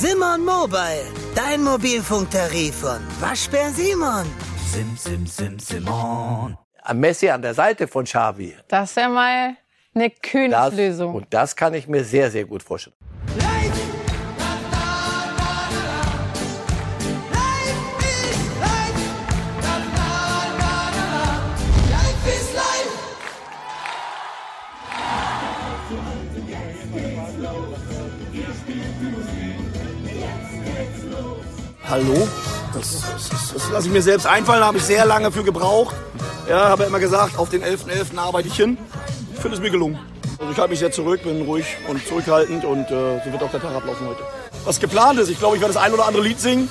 Simon Mobile, dein Mobilfunktarif von Waschbär Simon. Sim, sim, sim, Simon. Messi an der Seite von Xavi. Das ist ja mal eine Das, Königslösung. und das kann ich mir sehr, sehr gut vorstellen. Hallo? Das, das, das lasse ich mir selbst einfallen, da habe ich sehr lange für gebraucht. Ja, habe immer gesagt, auf den 11.11. arbeite ich hin. Ich finde es mir gelungen. Also ich halte mich sehr zurück, bin ruhig und zurückhaltend und äh, so wird auch der Tag ablaufen heute. Was geplant ist, ich glaube, ich werde das ein oder andere Lied singen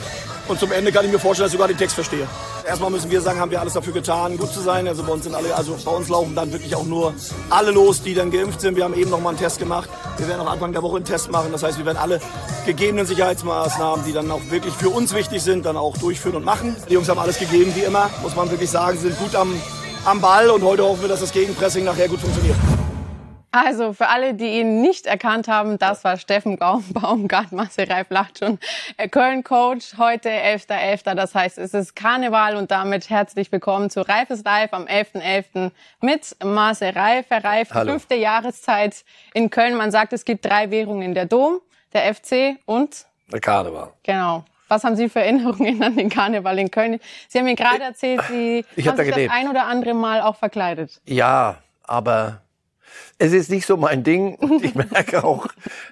und zum Ende kann ich mir vorstellen, dass ich sogar den Text verstehe. Erstmal müssen wir sagen, haben wir alles dafür getan, gut zu sein. Also bei uns sind alle, also bei uns laufen dann wirklich auch nur alle los, die dann geimpft sind. Wir haben eben noch mal einen Test gemacht. Wir werden auch Anfang der Woche einen Test machen. Das heißt, wir werden alle gegebenen Sicherheitsmaßnahmen, die dann auch wirklich für uns wichtig sind, dann auch durchführen und machen. Die Jungs haben alles gegeben, wie immer, muss man wirklich sagen, Sie sind gut am, am Ball und heute hoffen wir, dass das Gegenpressing nachher gut funktioniert. Also für alle, die ihn nicht erkannt haben, das war Steffen Baum, Baumgart, Marcel Reif lacht schon. Äh, Köln-Coach, heute 11.11., das heißt, es ist Karneval und damit herzlich willkommen zu Reifes Live am 11.11. mit Marcel Reif. Herr Reif, Hallo. fünfte Jahreszeit in Köln. Man sagt, es gibt drei Währungen, der Dom, der FC und, Der Karneval. genau, was haben Sie für Erinnerungen an den Karneval in Köln? Sie haben mir gerade erzählt, Sie Ich hab haben da sich das gelebt. ein oder andere Mal auch verkleidet. Ja, aber es ist nicht so mein Ding. Und ich merke auch,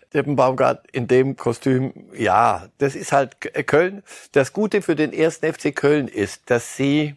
Steppen Baumgart in dem Kostüm, ja, das ist halt Köln. Das Gute für den ersten FC Köln ist, dass sie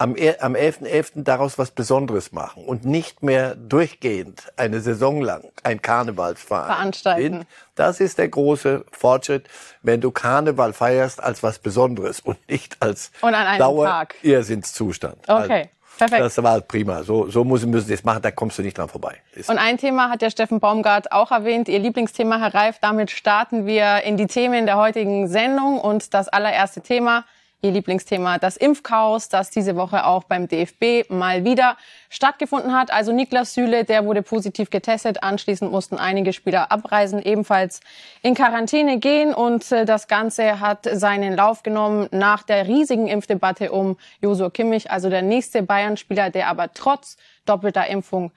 am er- am 11.11. daraus was Besonderes machen und nicht mehr durchgehend eine Saison lang ein Karnevalsverein Veranstalten. sind. Das ist der große Fortschritt, wenn du Karneval feierst als was Besonderes und nicht als Und an einem Dauer Tag. Irrsinnszustand. Okay, perfekt. Das war prima. So, so müssen müssen sie es machen, da kommst du nicht dran vorbei. Ist Und ein Thema hat ja Steffen Baumgart auch erwähnt, Ihr Lieblingsthema, Herr Reif. Damit starten wir in die Themen der heutigen Sendung. Und das allererste Thema, Ihr Lieblingsthema, das Impfchaos, das diese Woche auch beim DFB mal wieder stattgefunden hat. Also Niklas Süle, der wurde positiv getestet. Anschließend mussten einige Spieler abreisen, ebenfalls in Quarantäne gehen. Und äh, das Ganze hat seinen Lauf genommen nach der riesigen Impfdebatte um Josua Kimmich, also der nächste Bayern-Spieler, der aber trotz doppelter Impfung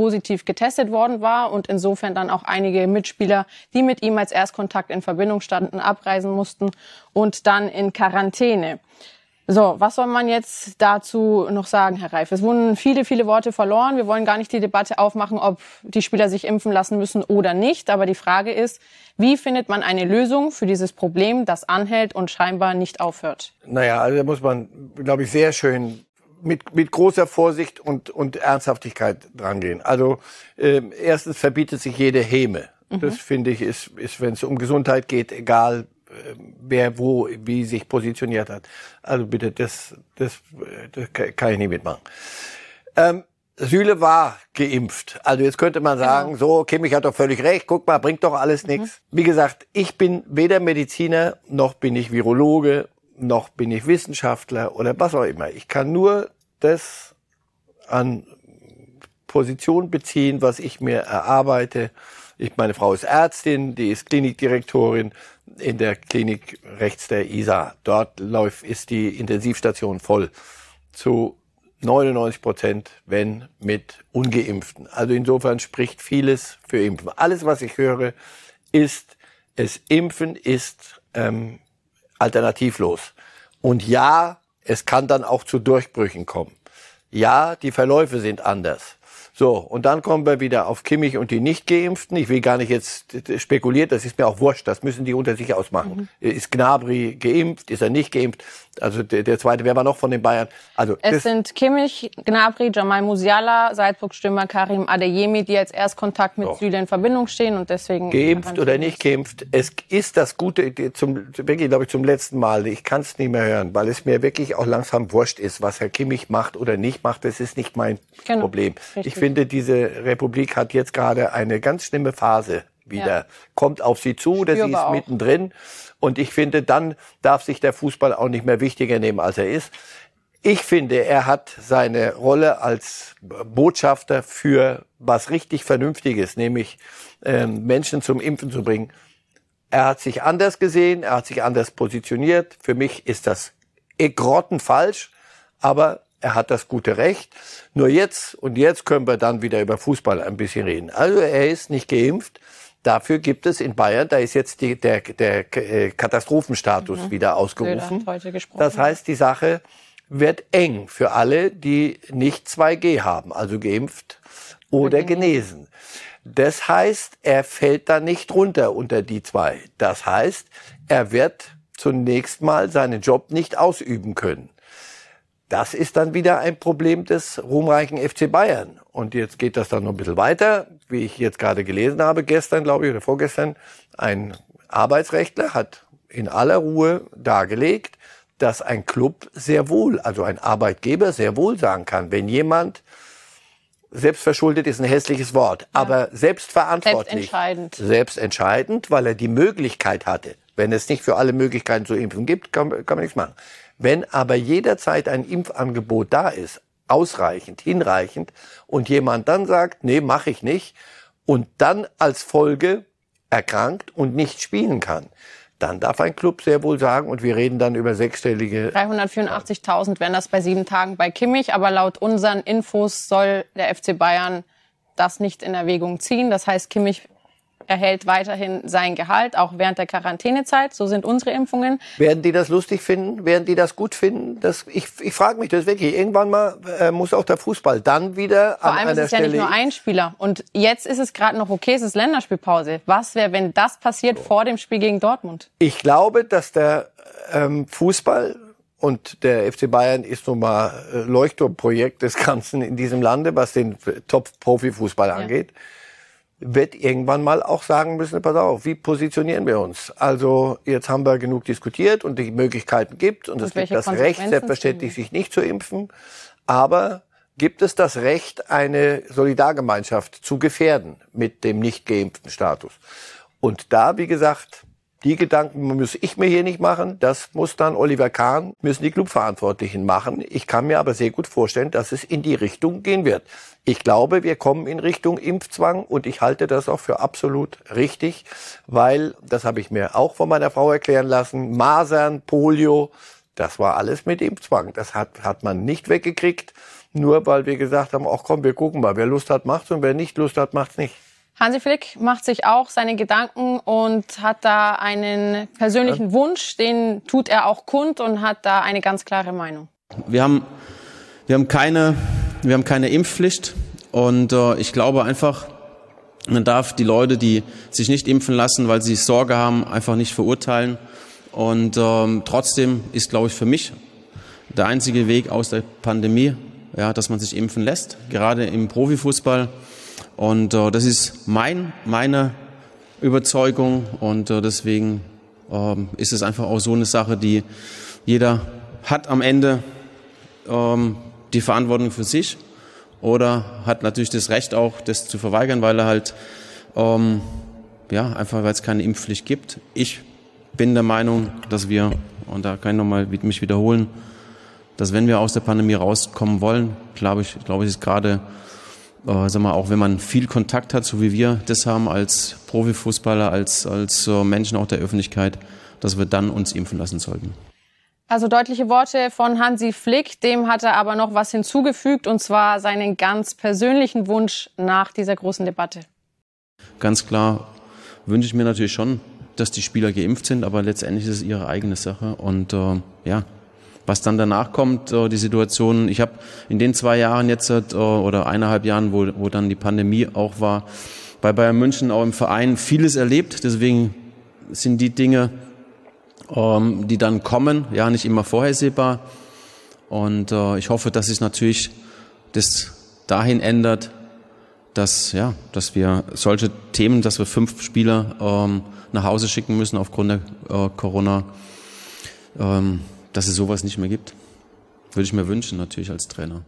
positiv getestet worden war und insofern dann auch einige Mitspieler, die mit ihm als Erstkontakt in Verbindung standen, abreisen mussten und dann in Quarantäne. So, was soll man jetzt dazu noch sagen, Herr Reif? Es wurden viele, viele Worte verloren. Wir wollen gar nicht die Debatte aufmachen, ob die Spieler sich impfen lassen müssen oder nicht. Aber die Frage ist, wie findet man eine Lösung für dieses Problem, das anhält und scheinbar nicht aufhört? Naja, also da muss man, glaube ich, sehr schön mit, mit großer Vorsicht und, und Ernsthaftigkeit drangehen. Also ähm, erstens verbietet sich jede Häme. Das finde ich ist, ist wenn es um Gesundheit geht, egal äh, wer wo wie sich positioniert hat. Also bitte, das, das, äh, das kann- ich nicht mitmachen. Ähm, Süle war geimpft. Also jetzt könnte man sagen, so, Kimmich hat doch völlig recht, guck mal, bringt doch alles nichts. Wie gesagt, ich bin weder Mediziner, noch bin ich Virologe, noch bin ich Wissenschaftler oder was auch immer. Ich kann nur das an Position beziehen, was ich mir erarbeite. Ich, meine Frau ist Ärztin, die ist Klinikdirektorin in der Klinik rechts der ISA. Dort läuft, ist die Intensivstation voll zu 99 Prozent, wenn mit Ungeimpften. Also insofern spricht vieles für Impfen. Alles, was ich höre, ist, es Impfen ist ähm, alternativlos. Und ja, es kann dann auch zu Durchbrüchen kommen. Ja, die Verläufe sind anders. So, und dann kommen wir wieder auf Kimmich und die Nicht-Geimpften. Ich will gar nicht jetzt spekuliert, das ist mir auch wurscht, das müssen die unter sich ausmachen. Ist Gnabry geimpft, ist er nicht geimpft? Also der, der zweite, wer war noch von den Bayern? Also Es sind Kimmich, Gnabry, Jamal Musiala, Salzburg-Stürmer Karim Adeyemi, die als Erstkontakt mit. Süle in Verbindung stehen und deswegen geimpft oder nicht geimpft, es ist das Gute, zum, wirklich, glaube ich, zum letzten Mal. Ich kann es nicht mehr hören, weil es mir wirklich auch langsam wurscht ist, was Herr Kimmich macht oder nicht macht. Das ist nicht mein Genau, Problem. richtig. Ich finde, diese Republik hat jetzt gerade eine ganz schlimme Phase wieder. Ja. Kommt auf sie zu, oder sie Spürbar ist auch. Und ich finde, dann darf sich der Fußball auch nicht mehr wichtiger nehmen, als er ist. Ich finde, er hat seine Rolle als Botschafter für was richtig Vernünftiges, nämlich ähm, Menschen zum Impfen zu bringen, Er hat sich anders gesehen, er hat sich anders positioniert. Für mich ist das grottenfalsch, aber er hat das gute Recht. Nur jetzt, und jetzt können wir dann wieder über Fußball ein bisschen reden. Also er ist nicht geimpft. Dafür gibt es in Bayern, da ist jetzt die, der, der äh, Katastrophenstatus mhm. wieder ausgerufen. Das heißt, die Sache wird eng für alle, die nicht 2G haben, also geimpft oder genesen. Das heißt, er fällt da nicht runter unter die zwei. Das heißt, er wird zunächst mal seinen Job nicht ausüben können. Das ist dann wieder ein Problem des ruhmreichen FC Bayern. Und jetzt geht das dann noch ein bisschen weiter. Wie ich jetzt gerade gelesen habe, gestern, glaube ich, oder vorgestern, ein Arbeitsrechtler hat in aller Ruhe dargelegt, dass ein Club sehr wohl, also ein Arbeitgeber sehr wohl sagen kann, wenn jemand selbstverschuldet ist ein hässliches Wort, ja. aber selbstverantwortlich. Selbstentscheidend. Selbstentscheidend, weil er die Möglichkeit hatte. Wenn es nicht für alle Möglichkeiten zu impfen gibt, kann, kann man nichts machen. Wenn aber jederzeit ein Impfangebot da ist, ausreichend, hinreichend, und jemand dann sagt, nee, mache ich nicht, und dann als Folge erkrankt und nicht spielen kann, dann darf ein Club sehr wohl sagen, und wir reden dann über sechsstellige. 384.000 wären das bei sieben Tagen bei Kimmich, aber laut unseren Infos soll der FC Bayern das nicht in Erwägung ziehen. Das heißt, Kimmich erhält weiterhin sein Gehalt, auch während der Quarantänezeit. So sind unsere Impfungen. Werden die das lustig finden? Werden die das gut finden? Das, ich ich frage mich das wirklich. Irgendwann mal äh, muss auch der Fußball dann wieder Vor an allem einer ist es ja nicht nur ein Spieler. Und jetzt ist es gerade noch okay, es ist Länderspielpause. Was wäre, wenn das passiert so. vor dem Spiel gegen Dortmund? Ich glaube, dass der ähm, Fußball und der FC Bayern ist nun mal äh, Leuchtturmprojekt des Ganzen in diesem Lande, was den Top-Profifußball ja. angeht wird irgendwann mal auch sagen müssen, pass auf, wie positionieren wir uns? Also jetzt haben wir genug diskutiert und die Möglichkeiten gibt und, und es gibt das Recht, selbstverständlich sich nicht zu impfen, aber gibt es das Recht, eine Solidargemeinschaft zu gefährden mit dem nicht geimpften Status? Und da, wie gesagt, die Gedanken muss ich mir hier nicht machen. Das muss dann Oliver Kahn, müssen die Clubverantwortlichen machen. Ich kann mir aber sehr gut vorstellen, dass es in die Richtung gehen wird. Ich glaube, wir kommen in Richtung Impfzwang und ich halte das auch für absolut richtig, weil, das habe ich mir auch von meiner Frau erklären lassen, Masern, Polio, das war alles mit Impfzwang. Das hat, hat man nicht weggekriegt, nur weil wir gesagt haben, ach komm, wir gucken mal, wer Lust hat, macht's und wer nicht Lust hat, macht's nicht. Hansi Flick macht sich auch seine Gedanken und hat da einen persönlichen. Wunsch, den tut er auch kund und hat da eine ganz klare Meinung. Wir haben, wir haben, keine, wir haben keine Impfpflicht und äh, ich glaube einfach, man darf die Leute, die sich nicht impfen lassen, weil sie Sorge haben, einfach nicht verurteilen. Und ähm, trotzdem ist, glaube ich, für mich der einzige Weg aus der Pandemie, ja, dass man sich impfen lässt, gerade im Profifußball. Und äh, das ist mein, meine Überzeugung und äh, deswegen äh, ist es einfach auch so eine Sache, die jeder hat am Ende ähm, die Verantwortung für sich oder hat natürlich das Recht auch, das zu verweigern, weil er halt ähm, ja einfach weil es keine Impfpflicht gibt. Ich bin der Meinung, dass wir und da kann ich nochmal mich wiederholen, dass wenn wir aus der Pandemie rauskommen wollen, glaube ich, glaube ich, ist gerade äh, sag mal, auch wenn man viel Kontakt hat, so wie wir das haben als Profifußballer, als, als äh, Menschen auch der Öffentlichkeit, dass wir dann uns impfen lassen sollten. Also deutliche Worte von Hansi Flick. Dem hat er aber noch was hinzugefügt, und zwar seinen ganz persönlichen Wunsch nach dieser großen Debatte. Ganz klar wünsche ich mir natürlich schon, dass die Spieler geimpft sind, aber letztendlich ist es ihre eigene Sache. Und äh, ja, was dann danach kommt, äh, die Situation. Ich habe in den zwei Jahren jetzt äh, oder eineinhalb Jahren, wo, wo dann die Pandemie auch war, bei Bayern München auch im Verein vieles erlebt. Deswegen sind die Dinge, ähm, die dann kommen, ja nicht immer vorhersehbar. Und äh, ich hoffe, dass sich natürlich das dahin ändert, dass ja, dass wir solche Themen, dass wir fünf Spieler ähm, nach Hause schicken müssen aufgrund der Corona. Ähm, dass es sowas nicht mehr gibt. Würde ich mir wünschen, natürlich als Trainer.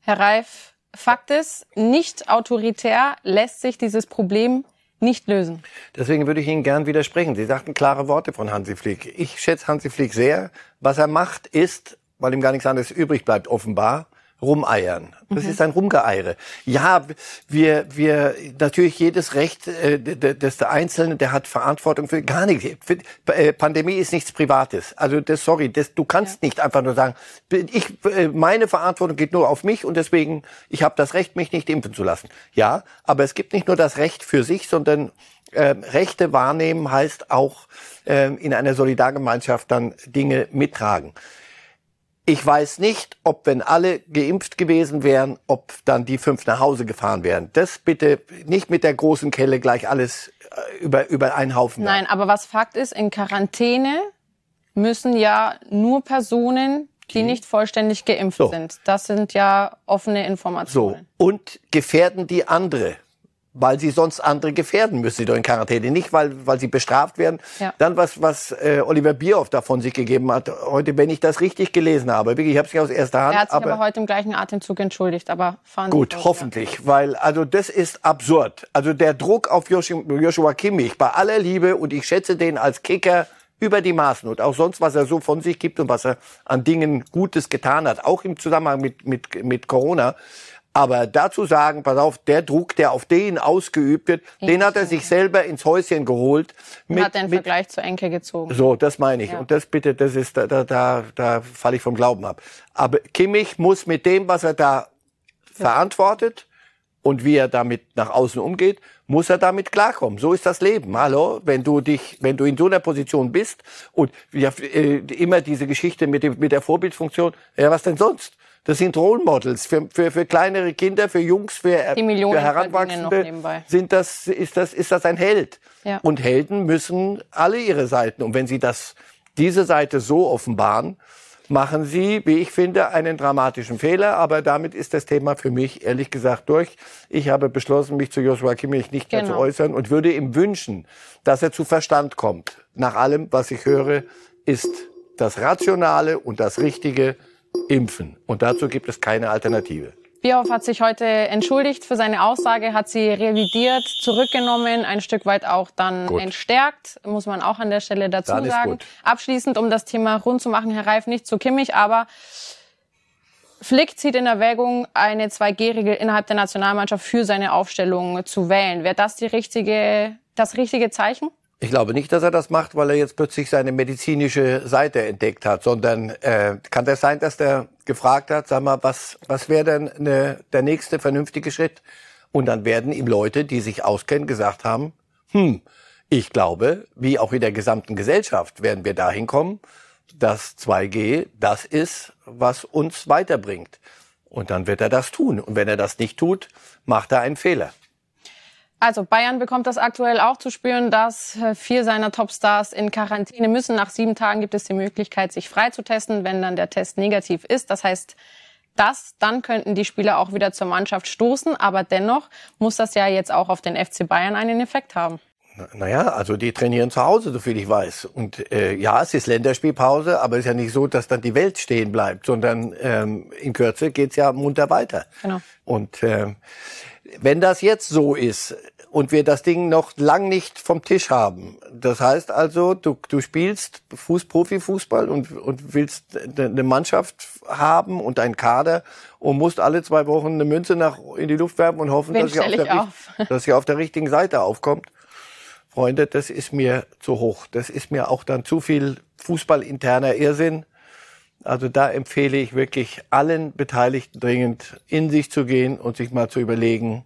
Herr Reif, Fakt ist, nicht autoritär lässt sich dieses Problem nicht lösen. Deswegen würde ich Ihnen gern widersprechen. Sie sagten klare Worte von Hansi Flick. Ich schätze Hansi Flick sehr. Was er macht, ist, weil ihm gar nichts anderes übrig bleibt, offenbar, rumeiern. Das ist ein Rumgeeire. Ja, wir, wir, natürlich jedes Recht äh, des der Einzelnen, der hat Verantwortung für gar nichts. Für, äh, Pandemie ist nichts Privates. Also das, sorry, das, du kannst ja. nicht einfach nur sagen, ich, äh, meine Verantwortung geht nur auf mich und deswegen, ich habe das Recht, mich nicht impfen zu lassen. Ja, aber es gibt nicht nur das Recht für sich, sondern äh, Rechte wahrnehmen heißt auch äh, in einer Solidargemeinschaft dann Dinge mittragen. Ich weiß nicht, ob wenn alle geimpft gewesen wären, ob dann die fünf nach Hause gefahren wären. Das bitte nicht mit der großen Kelle gleich alles äh, über, über einen Haufen. Nein, werden. aber was Fakt ist, in Quarantäne müssen ja nur Personen, die nicht vollständig geimpft so. sind. Das sind ja offene Informationen. So. Und gefährden die andere weil sie sonst andere gefährden müssen, sie doch in Quarantäne. Nicht, weil, weil sie bestraft werden. Ja. Dann was, was äh, Oliver Bierhoff davon sich gegeben hat, heute, wenn ich das richtig gelesen habe. Wirklich, ich habe es nicht aus erster Hand. Er hat sich aber, aber, heute im gleichen Atemzug entschuldigt, aber fahren Gut, Sie hoffentlich, ja. weil also das ist absurd. Also der Druck auf Joshua Kimmich, bei aller Liebe, und ich schätze den als Kicker über die Maßen und auch sonst, was er so von sich gibt und was er an Dingen Gutes getan hat, auch im Zusammenhang mit, mit, mit Corona, aber dazu sagen, pass auf, der Druck, der auf den ausgeübt wird, ich den hat er sich selber ins Häuschen geholt. Mit, hat den Vergleich zu Enke gezogen. So, das meine ich. Ja. Und das bitte, das ist, da, da, da, da falle ich vom Glauben ab. Aber Kimmich muss mit dem, was er da ja. verantwortet und wie er damit nach außen umgeht, muss er damit klarkommen. So ist das Leben. Hallo, wenn du dich, wenn du in so einer Position bist und ja, äh, immer diese Geschichte mit, dem, mit der Vorbildfunktion, ja, was denn sonst? Das sind Role Models für, für, für kleinere Kinder, für Jungs, für, für Heranwachsende. Sind das, ist, das, ist das ein Held? Ja. Und Helden müssen alle ihre Seiten. Und wenn sie das, diese Seite so offenbaren, machen sie, wie ich finde, einen dramatischen Fehler. Aber damit ist das Thema für mich ehrlich gesagt durch. Ich habe beschlossen, mich zu Joshua Kimmich nicht mehr zu genau. äußern und würde ihm wünschen, dass er zu Verstand kommt. Nach allem, was ich höre, ist das Rationale und das Richtige impfen. Und dazu gibt es keine Alternative. Bierhoff hat sich heute entschuldigt für seine Aussage, hat sie revidiert, zurückgenommen, ein Stück weit auch dann gut. entstärkt, muss man auch an der Stelle dazu sagen. Gut. Abschließend, um das Thema rund zu machen, Herr Reif, nicht zu kimmig, aber Flick zieht in Erwägung, eine 2G-Regel innerhalb der Nationalmannschaft für seine Aufstellung zu wählen. Wäre das die richtige, das richtige Zeichen? Ich glaube nicht, dass er das macht, weil er jetzt plötzlich seine medizinische Seite entdeckt hat, sondern äh, kann das sein, dass der gefragt hat, sag mal, was, was wäre denn ne, der nächste vernünftige Schritt? Und dann werden ihm Leute, die sich auskennen, gesagt haben, hm, ich glaube, wie auch in der gesamten Gesellschaft werden wir dahin kommen, dass 2G das ist, was uns weiterbringt. Und dann wird er das tun. Und wenn er das nicht tut, macht er einen Fehler. Also Bayern bekommt das aktuell auch zu spüren, dass äh, vier seiner Topstars in Quarantäne müssen. Nach sieben Tagen gibt es die Möglichkeit, sich frei zu testen, wenn dann der Test negativ ist. Das heißt, das, dann könnten die Spieler auch wieder zur Mannschaft stoßen. Aber dennoch muss das ja jetzt auch auf den FC Bayern einen Effekt haben. Naja, also die trainieren zu Hause, soviel ich weiß. Und äh, ja, es ist Länderspielpause, aber es ist ja nicht so, dass dann die Welt stehen bleibt, sondern ähm, in Kürze geht's ja munter weiter. Genau. Und äh, wenn das jetzt so ist und wir das Ding noch lang nicht vom Tisch haben, das heißt also, du, du spielst Fuß, Profifußball und, und willst eine Mannschaft haben und einen Kader und musst alle zwei Wochen eine Münze nach, in die Luft werfen und hoffen, dass sie, auf der, auf. dass sie auf der richtigen Seite aufkommt. Freunde, das ist mir zu hoch. Das ist mir auch dann zu viel fußballinterner Irrsinn. Also da empfehle ich wirklich allen Beteiligten dringend in sich zu gehen und sich mal zu überlegen,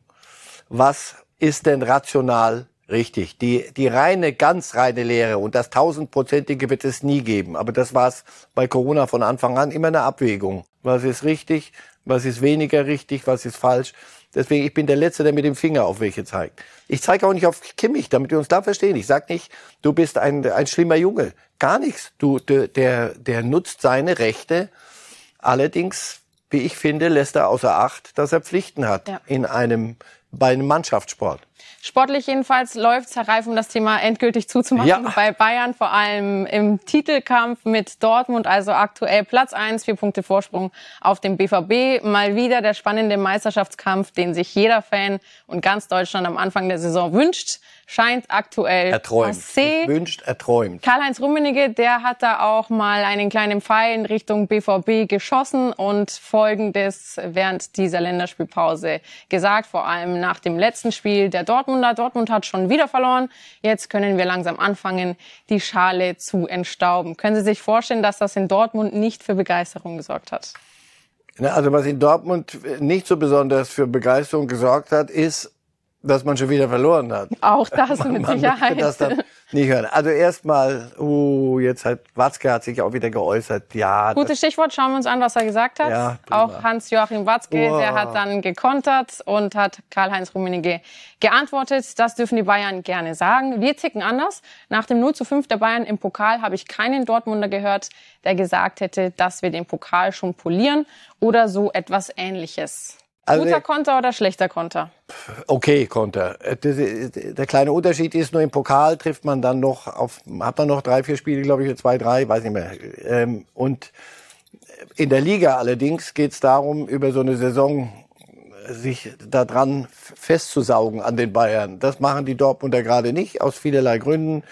was ist denn rational richtig? Die, die reine, ganz reine Lehre und das tausendprozentige wird es nie geben. Aber das war es bei Corona von Anfang an immer eine Abwägung. Was ist richtig? Was ist weniger richtig? Was ist falsch? Deswegen, ich bin der Letzte, der mit dem Finger auf welche zeigt. Ich zeige auch nicht auf Kimmich, damit wir uns da verstehen. Ich sag nicht, du bist ein, ein schlimmer Junge. Gar nichts. Du, der, der nutzt seine Rechte. Allerdings, wie ich finde, lässt er außer Acht, dass er Pflichten hat ja. in einem, bei einem Mannschaftssport. Sportlich jedenfalls läuft Herr Reif, um das Thema endgültig zuzumachen, Ja. bei Bayern, vor allem im Titelkampf mit Dortmund, also aktuell Platz eins, vier Punkte Vorsprung auf dem BVB. Mal wieder der spannende Meisterschaftskampf, den sich jeder Fan und ganz Deutschland am Anfang der Saison wünscht, scheint aktuell Erträumt. passé. Wünscht, erträumt. Karl-Heinz Rummenigge, der hat da auch mal einen kleinen Pfeil in Richtung BVB geschossen und Folgendes während dieser Länderspielpause gesagt, vor allem nach dem letzten Spiel der Dortmunder. Dortmund hat schon wieder verloren. Jetzt können wir langsam anfangen, die Schale zu entstauben. Können Sie sich vorstellen, dass das in Dortmund nicht für Begeisterung gesorgt hat? Also was in Dortmund nicht so besonders für Begeisterung gesorgt hat, ist, dass man schon wieder verloren hat. Auch das mit Man Sicherheit. das dann nicht hören. Also erstmal, uh, jetzt hat Watzke hat sich auch wieder geäußert. Ja, Gutes Stichwort, schauen wir uns an, was er gesagt hat. Ja, prima. auch Hans-Joachim Watzke, Wow. der hat dann gekontert und hat Karl-Heinz Rummenigge geantwortet. Das dürfen die Bayern gerne sagen. Wir ticken anders. Nach dem 0 zu 5 der Bayern im Pokal habe ich keinen Dortmunder gehört, der gesagt hätte, dass wir den Pokal schon polieren oder so etwas ähnliches. Also- Guter Konter oder schlechter Konter? okay, Konter. Äh, das ist- Der kleine Unterschied ist nur im Pokal trifft man dann noch auf, hat man noch drei, vier Spiele, glaube ich, zwei, drei, weiß nicht mehr. Ähm, Und in der Liga allerdings geht es darum, über so eine Saison sich daran festzusaugen an den Bayern. Das machen die Dortmunder gerade nicht, aus vielerlei Gründen.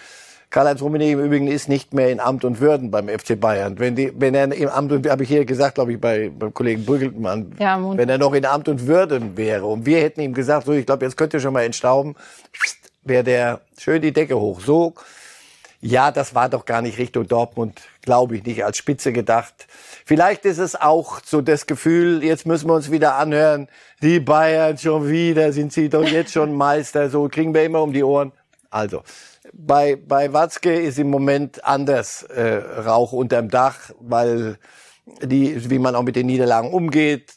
Karl-Heinz Rummenigge im Übrigen ist nicht mehr in Amt und Würden beim FC Bayern. Wenn, die, wenn er im Amt und habe ich hier gesagt, glaube ich, bei, beim Kollegen Brüggelmann, Ja, wenn er noch in Amt und Würden wäre und wir hätten ihm gesagt, so, ich glaube, jetzt könnt ihr schon mal entstauben, wäre der schön die Decke hoch. So, ja, das war doch gar nicht Richtung Dortmund, glaube ich nicht, als Spitze gedacht. Vielleicht ist es auch so das Gefühl, jetzt müssen wir uns wieder anhören, die Bayern schon wieder, sind sie doch jetzt schon Meister, so kriegen wir immer um die Ohren. Also, bei, bei Watzke ist im Moment anders äh, Rauch unterm Dach, weil die, wie man auch mit den Niederlagen umgeht.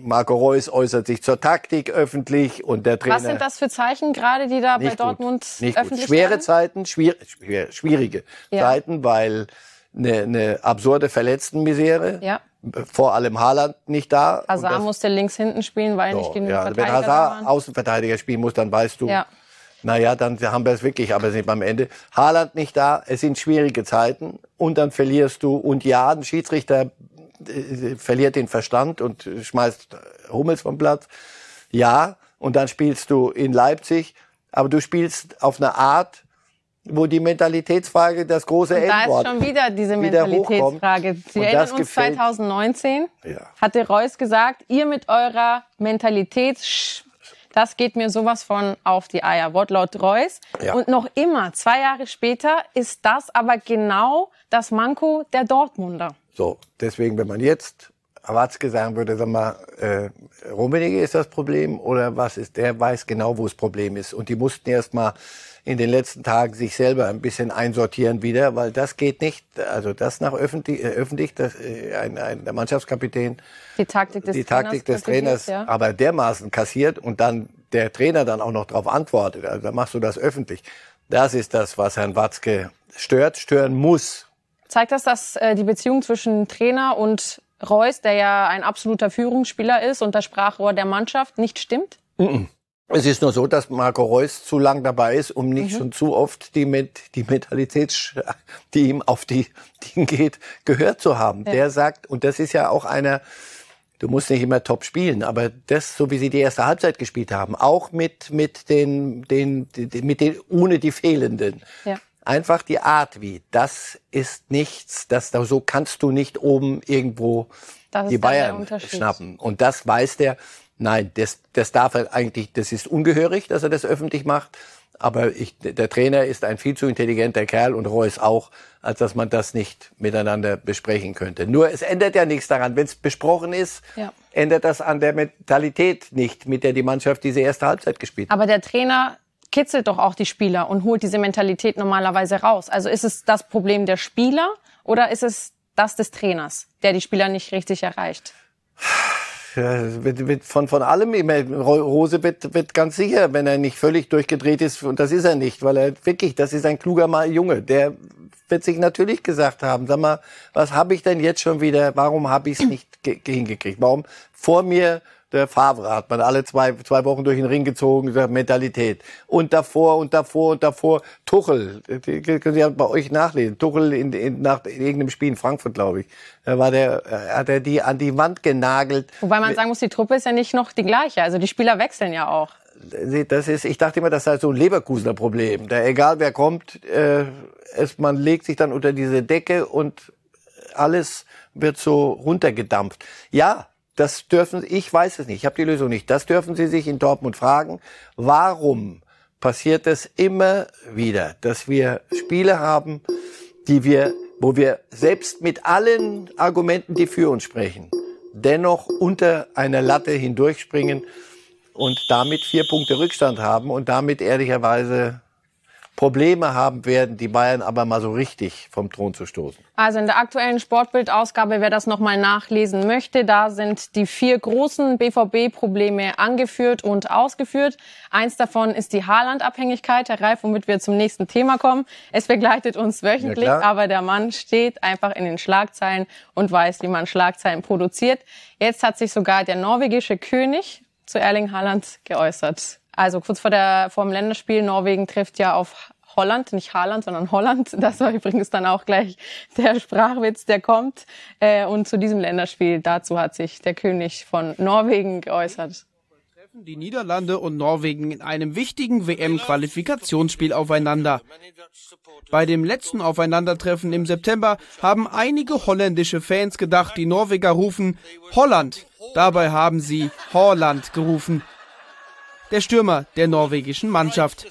Marco Reus äußert sich zur Taktik öffentlich und der Trainer. Was sind das für Zeichen gerade, die da bei Nicht Dortmund gut. Nicht gut. öffentlich Schwere werden? Zeiten, schwier schwer, schwierige Ja. Zeiten, weil eine, eine absurde Verletztenmisere. Ja. Vor allem Haaland nicht da. Hazard musste links hinten spielen, weil nicht so, genug ja, wenn Verteidiger da Hazard. Außenverteidiger spielen muss, dann weißt du, Ja. Naja, dann haben wir es wirklich, aber sind wir am Ende. Haaland nicht da, es sind schwierige Zeiten und dann verlierst du. Und ja, ein Schiedsrichter äh, verliert den Verstand und schmeißt Hummels vom Platz. Ja, und dann spielst du in Leipzig, aber du spielst auf eine Art, wo die Mentalitätsfrage das große Da ist Endwort schon wieder diese wieder Mentalitätsfrage. Sie erinnern uns gefällt- 2019, Ja. hatte Reus gesagt, ihr mit eurer Mentalität, sch- das geht mir sowas von auf die Eier. Wortlaut Reus. Ja. Und noch immer, zwei Jahre später, ist das aber genau das Manko der Dortmunder. So, deswegen, wenn man jetzt Watzke sagen würde, sag mal, äh, Rummenigge ist das Problem oder was ist, der weiß genau, wo das Problem ist. Und die mussten erst mal in den letzten Tagen sich selber ein bisschen einsortieren wieder, weil das geht nicht. Also das nach öffentlich, äh, öffentlich das, äh, ein, ein, der Mannschaftskapitän Die Taktik des die Trainers. Taktik des kritisiert, Trainers Ja. aber dermaßen kassiert und dann der Trainer dann auch noch darauf antwortet. Also dann machst du das öffentlich. Das ist das, was Herrn Watzke stört, stören muss. Zeigt das, dass äh, die Beziehung zwischen Trainer und Reus, der ja ein absoluter Führungsspieler ist und das Sprachrohr der Mannschaft, nicht stimmt? Es ist nur so, dass Marco Reus zu lang dabei ist, um nicht Mhm. schon zu oft die, Met die Mentalität, die ihm auf die Dinge geht, gehört zu haben. Der sagt, und das ist ja auch einer, du musst nicht immer top spielen, aber das, so wie sie die erste Halbzeit gespielt haben, auch mit, mit den, den, mit den, ohne die Fehlenden. Ja. Einfach die Art wie, das ist nichts, das, so kannst du nicht oben irgendwo Das die Bayern schnappen. Und das weiß der. Nein, das, das darf er eigentlich, das ist ungehörig, dass er das öffentlich macht. Aber ich, der Trainer ist ein viel zu intelligenter Kerl und Reus auch, als dass man das nicht miteinander besprechen könnte. Nur es ändert ja nichts daran. Wenn es besprochen ist, Ja. ändert das an der Mentalität nicht, mit der die Mannschaft diese erste Halbzeit gespielt hat. Aber der Trainer kitzelt doch auch die Spieler und holt diese Mentalität normalerweise raus. Also ist es das Problem der Spieler oder ist es das des Trainers, der die Spieler nicht richtig erreicht? Ja, wird, wird von, von allem immer. Ro- Rose wird, wird ganz sicher, wenn er nicht völlig durchgedreht ist, und das ist er nicht, weil er wirklich, das ist ein kluger Mal Junge, der wird sich natürlich gesagt haben, sag mal, was habe ich denn jetzt schon wieder, warum habe ich es nicht ge- hingekriegt? Warum vor mir der Favre hat man alle zwei, zwei Wochen durch den Ring gezogen, gesagt, Mentalität. Und davor und davor und davor Tuchel, die können Sie ja bei euch nachlesen. Tuchel in, in, nach in irgendeinem Spiel in Frankfurt, glaube ich. Da war der, hat er die an die Wand genagelt. Wobei man sagen muss, die Truppe ist ja nicht noch die gleiche. Also die Spieler wechseln ja auch. Das ist, ich dachte immer, das sei so ein Leverkusener Problem. Da egal wer kommt, äh, es, man legt sich dann unter diese Decke und alles wird so runtergedampft. Ja, das dürfen, ich weiß es nicht, ich habe die Lösung nicht. Das dürfen Sie sich in Dortmund fragen. Warum passiert es immer wieder, dass wir Spiele haben, die wir, wo wir selbst mit allen Argumenten, die für uns sprechen, dennoch unter einer Latte hindurchspringen und damit vier Punkte Rückstand haben und damit ehrlicherweise Probleme haben werden, die Bayern aber mal so richtig vom Thron zu stoßen. Also in der aktuellen Sportbildausgabe, wer das nochmal nachlesen möchte, da sind die vier großen BVB-Probleme angeführt und ausgeführt. Eins davon ist die Haaland-Abhängigkeit, Herr Reif, womit wir zum nächsten Thema kommen. Es begleitet uns wöchentlich, ja, aber der Mann steht einfach in den Schlagzeilen und weiß, wie man Schlagzeilen produziert. Jetzt hat sich sogar der norwegische König zu Erling Haaland geäußert. Also kurz vor, der, vor dem Länderspiel, Norwegen trifft ja auf Holland, nicht Haaland, sondern Holland. Das war übrigens dann auch gleich der Sprachwitz, der kommt. Äh, und zu diesem Länderspiel, dazu hat sich der König von Norwegen geäußert. Die Niederlande und Norwegen in einem wichtigen WM-Qualifikationsspiel aufeinander. Bei dem letzten Aufeinandertreffen im September haben einige holländische Fans gedacht, die Norweger rufen Holland. Dabei haben sie Holland gerufen der Stürmer der norwegischen Mannschaft.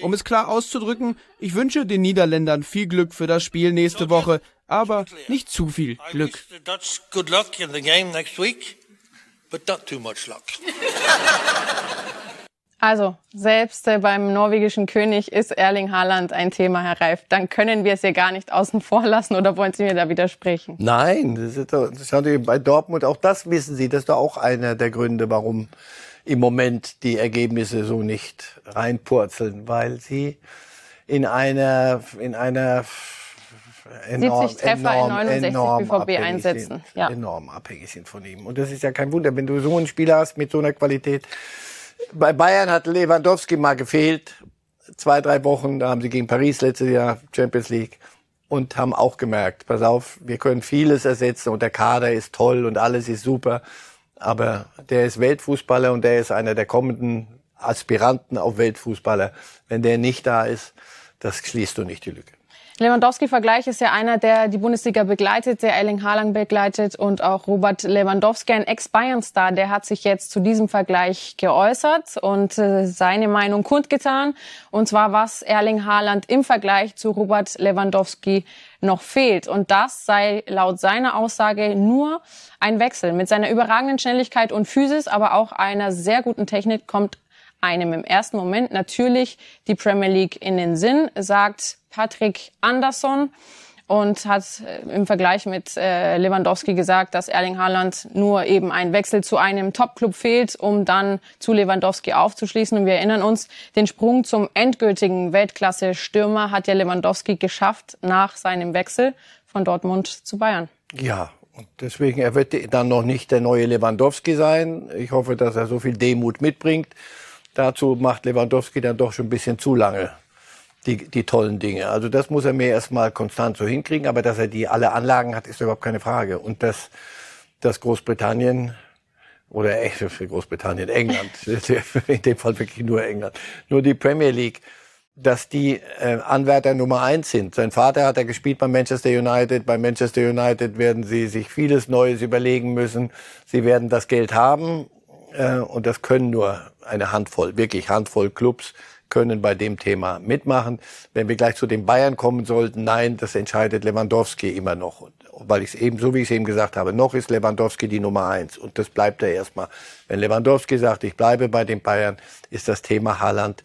Um es klar auszudrücken, ich wünsche den Niederländern viel Glück für das Spiel nächste Woche, aber nicht zu viel Glück. Also, selbst äh, beim norwegischen König ist Erling Haaland ein Thema, Herr Reif. Dann können wir es ja gar nicht außen vor lassen oder wollen Sie mir da widersprechen? Nein, das ist, doch, das ist bei Dortmund auch das wissen Sie, das ist doch auch einer der Gründe, warum im Moment die Ergebnisse so nicht reinpurzeln, weil sie in einer, in einer enorm, 70 Treffer enorm, in 69 enorm BVB einsetzen. Sind, ja. Enorm abhängig sind von ihm. Und das ist ja kein Wunder, wenn du so einen Spieler hast mit so einer Qualität. Bei Bayern hat Lewandowski mal gefehlt. Zwei, drei Wochen, da haben sie gegen Paris letztes Jahr Champions League und haben auch gemerkt, pass auf, wir können vieles ersetzen und der Kader ist toll und alles ist super. Aber der ist Weltfußballer und der ist einer der kommenden Aspiranten auf Weltfußballer. Wenn der nicht da ist, das schließt du nicht die Lücke. Lewandowski-Vergleich ist ja einer, der die Bundesliga begleitet, der Erling Haaland begleitet und auch Robert Lewandowski, ein Ex-Bayern-Star, der hat sich jetzt zu diesem Vergleich geäußert und äh, seine Meinung kundgetan. Und zwar, was Erling Haaland im Vergleich zu Robert Lewandowski noch fehlt. Und das sei laut seiner Aussage nur ein Wechsel. Mit seiner überragenden Schnelligkeit und Physis, aber auch einer sehr guten Technik kommt einem im ersten Moment natürlich die Premier League in den Sinn, sagt Patrick Anderson und hat äh, im Vergleich mit äh, Lewandowski gesagt, dass Erling Haaland nur eben ein Wechsel zu einem Topclub fehlt, um dann zu Lewandowski aufzuschließen. Und wir erinnern uns, den Sprung zum endgültigen Weltklasse-Stürmer hat ja Lewandowski geschafft nach seinem Wechsel von Dortmund zu Bayern. Ja, und deswegen, er wird dann noch nicht der neue Lewandowski sein. Ich hoffe, dass er so viel Demut mitbringt. Dazu macht Lewandowski dann doch schon ein bisschen zu lange die, die tollen Dinge. Also das muss er mir erstmal konstant so hinkriegen, aber dass er die alle Anlagen hat, ist überhaupt keine Frage. Und dass, dass Großbritannien oder echt für Großbritannien, England, in dem Fall wirklich nur England, nur die Premier League, dass die äh, Anwärter Nummer eins sind. Sein Vater hat er gespielt bei Manchester United. Bei Manchester United werden sie sich vieles Neues überlegen müssen. Sie werden das Geld haben äh, und das können nur eine Handvoll, wirklich Handvoll Clubs können bei dem Thema mitmachen. Wenn wir gleich zu den Bayern kommen sollten, nein, das entscheidet Lewandowski immer noch. Weil ich es eben, so wie ich es eben gesagt habe, noch ist Lewandowski die Nummer eins. Und das bleibt er erstmal. Wenn Lewandowski sagt, ich bleibe bei den Bayern, ist das Thema Haaland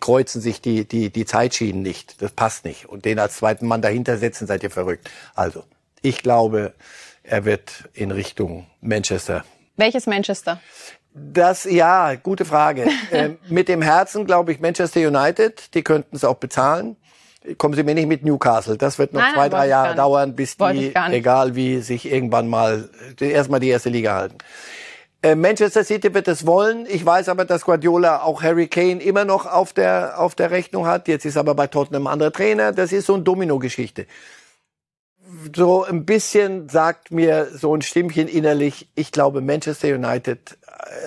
kreuzen sich die, die, die Zeitschienen nicht. Das passt nicht. Und den als zweiten Mann dahinter setzen, seid ihr verrückt. Also, ich glaube, er wird in Richtung Manchester. Welches Manchester? Das, ja, gute Frage. äh, mit dem Herzen glaube ich Manchester United, die könnten es auch bezahlen. Kommen Sie mir nicht mit Newcastle. Das wird noch nein, zwei, drei Jahre dauern, bis die, egal wie, sich irgendwann mal, erstmal die erste Liga halten. Äh, Manchester City wird es wollen. Ich weiß aber, dass Guardiola auch Harry Kane immer noch auf der, auf der Rechnung hat. Jetzt ist aber bei Tottenham ein anderer Trainer. Das ist so eine Domino-Geschichte. So ein bisschen sagt mir so ein Stimmchen innerlich, ich glaube, Manchester United äh,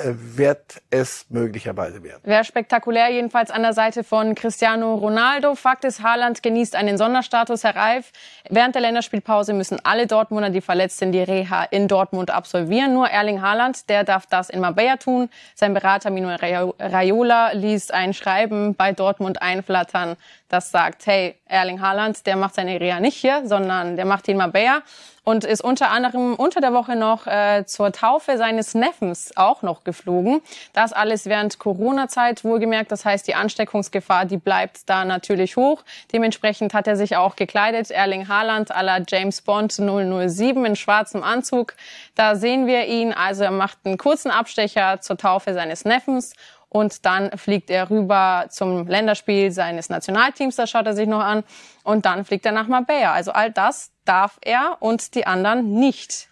wird es möglicherweise werden. Wäre spektakulär, jedenfalls an der Seite von Cristiano Ronaldo. Fakt ist, Haaland genießt einen Sonderstatus, Herr Reif. Während der Länderspielpause müssen alle Dortmunder, die verletzt sind, die Reha in Dortmund absolvieren. Nur Erling Haaland, der darf das in Marbella tun. Sein Berater Mino Raiola ließ ein Schreiben bei Dortmund einflattern, das sagt, hey, Erling Haaland, der macht seine Reha nicht hier, sondern der macht ihn Marbella und ist unter anderem unter der Woche noch äh, zur Taufe seines Neffens auch noch geflogen. Das alles während Corona-Zeit wohlgemerkt. Das heißt, die Ansteckungsgefahr, die bleibt da natürlich hoch. Dementsprechend hat er sich auch gekleidet. Erling Haaland à la James Bond 007 in schwarzem Anzug. Da sehen wir ihn. Also er macht einen kurzen Abstecher zur Taufe seines Neffens und dann fliegt er rüber zum Länderspiel seines Nationalteams, das schaut er sich noch an und dann fliegt er nach Marbella. Also all das darf er und die anderen nicht.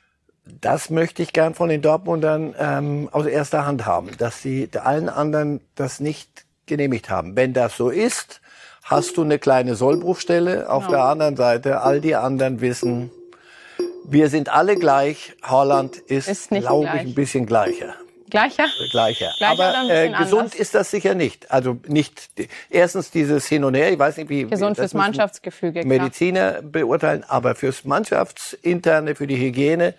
Das möchte ich gern von den Dortmundern ähm, aus erster Hand haben, dass sie allen anderen das nicht genehmigt haben. Wenn das so ist, hast du eine kleine Sollbruchstelle. Auf genau. der anderen Seite, all die anderen wissen, wir sind alle gleich. Holland ist, ist glaube ich, ein bisschen gleicher. Gleicher? Gleicher. Gleicher Aber äh, gesund anders. ist das sicher nicht. Also nicht erstens dieses Hin und Her, ich weiß nicht, wie gesund fürs Mannschaftsgefüge. Mediziner klar. beurteilen, aber fürs Mannschaftsinterne, für die Hygiene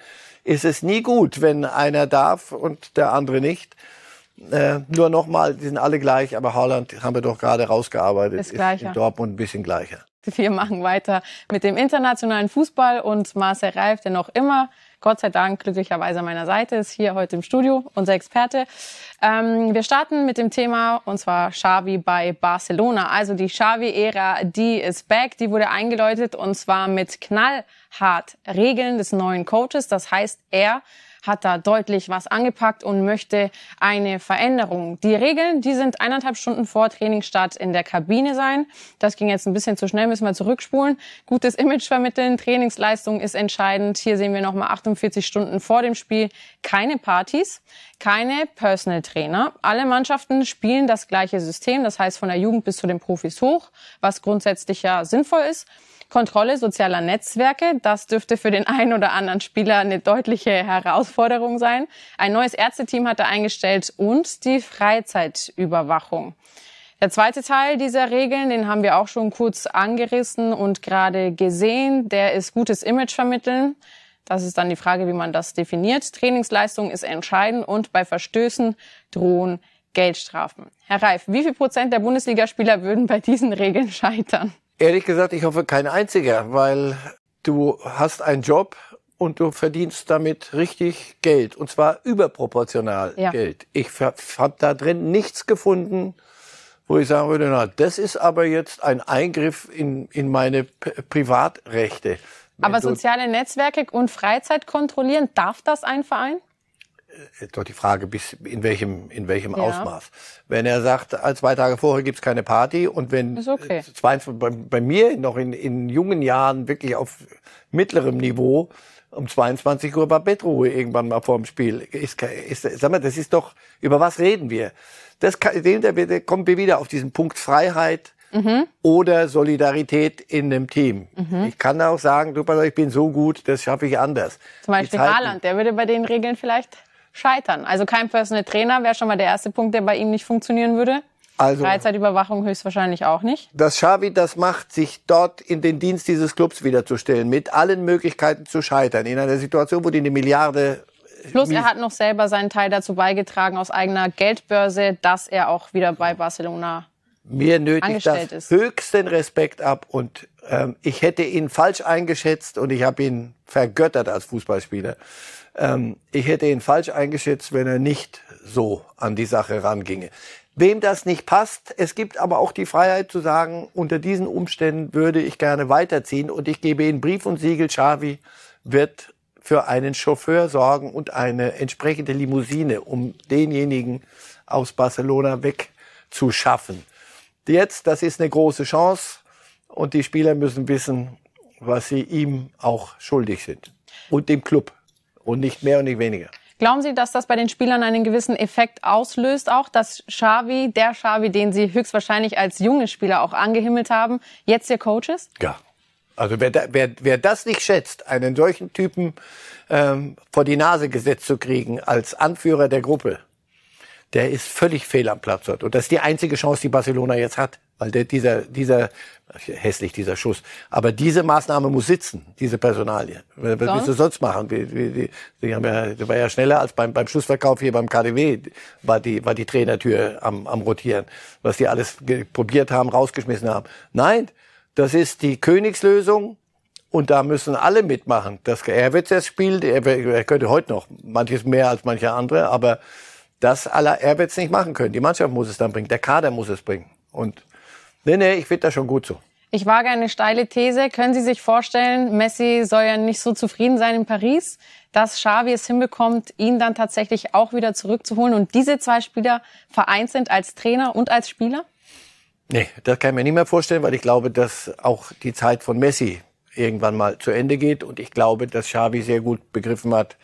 ist es nie gut, wenn einer darf und der andere nicht. Äh, nur nochmal, die sind alle gleich, aber Holland haben wir doch gerade rausgearbeitet, ist, ist in Dortmund ein bisschen gleicher. Wir machen weiter mit dem internationalen Fußball und Marcel Reif, der noch immer Gott sei Dank glücklicherweise an meiner Seite ist hier heute im Studio, unser Experte. Ähm, wir starten mit dem Thema und zwar Xavi bei Barcelona. Also die Xavi-Ära, die ist back, die wurde eingeläutet und zwar mit knallhart Regeln des neuen Coaches. Das heißt, er hat da deutlich was angepackt und möchte eine Veränderung. Die Regeln, die sind eineinhalb Stunden vor Trainingsstart in der Kabine sein. Das ging jetzt ein bisschen zu schnell, müssen wir zurückspulen. Gutes Image vermitteln, Trainingsleistung ist entscheidend. Hier sehen wir nochmal 48 Stunden vor dem Spiel keine Partys, keine Personal Trainer. Alle Mannschaften spielen das gleiche System, das heißt von der Jugend bis zu den Profis hoch, was grundsätzlich ja sinnvoll ist. Kontrolle sozialer Netzwerke, das dürfte für den einen oder anderen Spieler eine deutliche Herausforderung sein. Ein neues Ärzteteam hat er eingestellt und die Freizeitüberwachung. Der zweite Teil dieser Regeln, den haben wir auch schon kurz angerissen und gerade gesehen, der ist gutes Image vermitteln. Das ist dann die Frage, wie man das definiert. Trainingsleistung ist entscheidend und bei Verstößen drohen Geldstrafen. Herr Reif, wie viel Prozent der Bundesligaspieler würden bei diesen Regeln scheitern? Ehrlich gesagt, ich hoffe kein einziger, weil du hast einen Job und du verdienst damit richtig Geld und zwar überproportional ja. Geld. Ich habe da drin nichts gefunden, wo ich sagen würde, na, das ist aber jetzt ein Eingriff in, in meine P Privatrechte. Aber soziale Netzwerke und Freizeit kontrollieren, darf das ein Verein? Äh, doch die Frage, bis in welchem, in welchem ja. Ausmaß. Wenn er sagt, zwei Tage vorher gibt's keine Party und wenn okay. zwei, bei, bei, mir noch in, in jungen Jahren wirklich auf mittlerem Niveau um 22 Uhr war Bettruhe irgendwann mal vor dem Spiel. Ist, ist, sag mal, das ist doch, über was reden wir? Das kann, da kommen wir wieder auf diesen Punkt Freiheit mhm. oder Solidarität in einem Team. Mhm. Ich kann auch sagen, du, ich bin so gut, das schaffe ich anders. Zum Beispiel Haaland, der würde bei den Regeln vielleicht scheitern. Also kein Personal Trainer wäre schon mal der erste Punkt, der bei ihm nicht funktionieren würde. Also, Freizeitüberwachung höchstwahrscheinlich auch nicht. Dass Xavi das macht, sich dort in den Dienst dieses Clubs wiederzustellen, mit allen Möglichkeiten zu scheitern, in einer Situation, wo die eine Milliarde Plus er hat noch selber seinen Teil dazu beigetragen aus eigener Geldbörse, dass er auch wieder bei Barcelona mir nötigt das ist. höchsten Respekt ab und ähm, ich hätte ihn falsch eingeschätzt und ich habe ihn vergöttert als Fußballspieler. Ähm, ich hätte ihn falsch eingeschätzt, wenn er nicht so an die Sache ranginge. Wem das nicht passt, es gibt aber auch die Freiheit zu sagen, unter diesen Umständen würde ich gerne weiterziehen und ich gebe Ihnen Brief und Siegel, Xavi wird für einen Chauffeur sorgen und eine entsprechende Limousine, um denjenigen aus Barcelona wegzuschaffen. Jetzt, das ist eine große Chance und die Spieler müssen wissen, was sie ihm auch schuldig sind und dem Club und nicht mehr und nicht weniger. Glauben Sie, dass das bei den Spielern einen gewissen Effekt auslöst, auch dass Xavi, der Xavi, den Sie höchstwahrscheinlich als junge Spieler auch angehimmelt haben, jetzt Ihr Coach ist? Ja. Also wer, da, wer, wer das nicht schätzt, einen solchen Typen ähm, vor die Nase gesetzt zu kriegen als Anführer der Gruppe, der ist völlig fehl am Platz dort. Und das ist die einzige Chance, die Barcelona jetzt hat. Weil der, dieser, dieser, hässlich dieser Schuss, aber diese Maßnahme muss sitzen, diese Personalie. Was Sonst? willst du sonst machen? Die, die, die, die haben ja, das war ja schneller als beim, beim Schlussverkauf hier beim KDW, war die, war die Trainertür am, am Rotieren. Was die alles probiert haben, rausgeschmissen haben. Nein, das ist die Königslösung. Und da müssen alle mitmachen. Das, er wird das Spiel, er, er könnte heute noch, manches mehr als manche andere, aber das aller, er wird es nicht machen können. Die Mannschaft muss es dann bringen, der Kader muss es bringen. Und nee, nee, ich finde das schon gut so. Ich wage eine steile These. Können Sie sich vorstellen, Messi soll ja nicht so zufrieden sein in Paris, dass Xavi es hinbekommt, ihn dann tatsächlich auch wieder zurückzuholen und diese zwei Spieler vereint sind als Trainer und als Spieler? Nee, das kann ich mir nicht mehr vorstellen, weil ich glaube, dass auch die Zeit von Messi irgendwann mal zu Ende geht. Und ich glaube, dass Xavi sehr gut begriffen hat,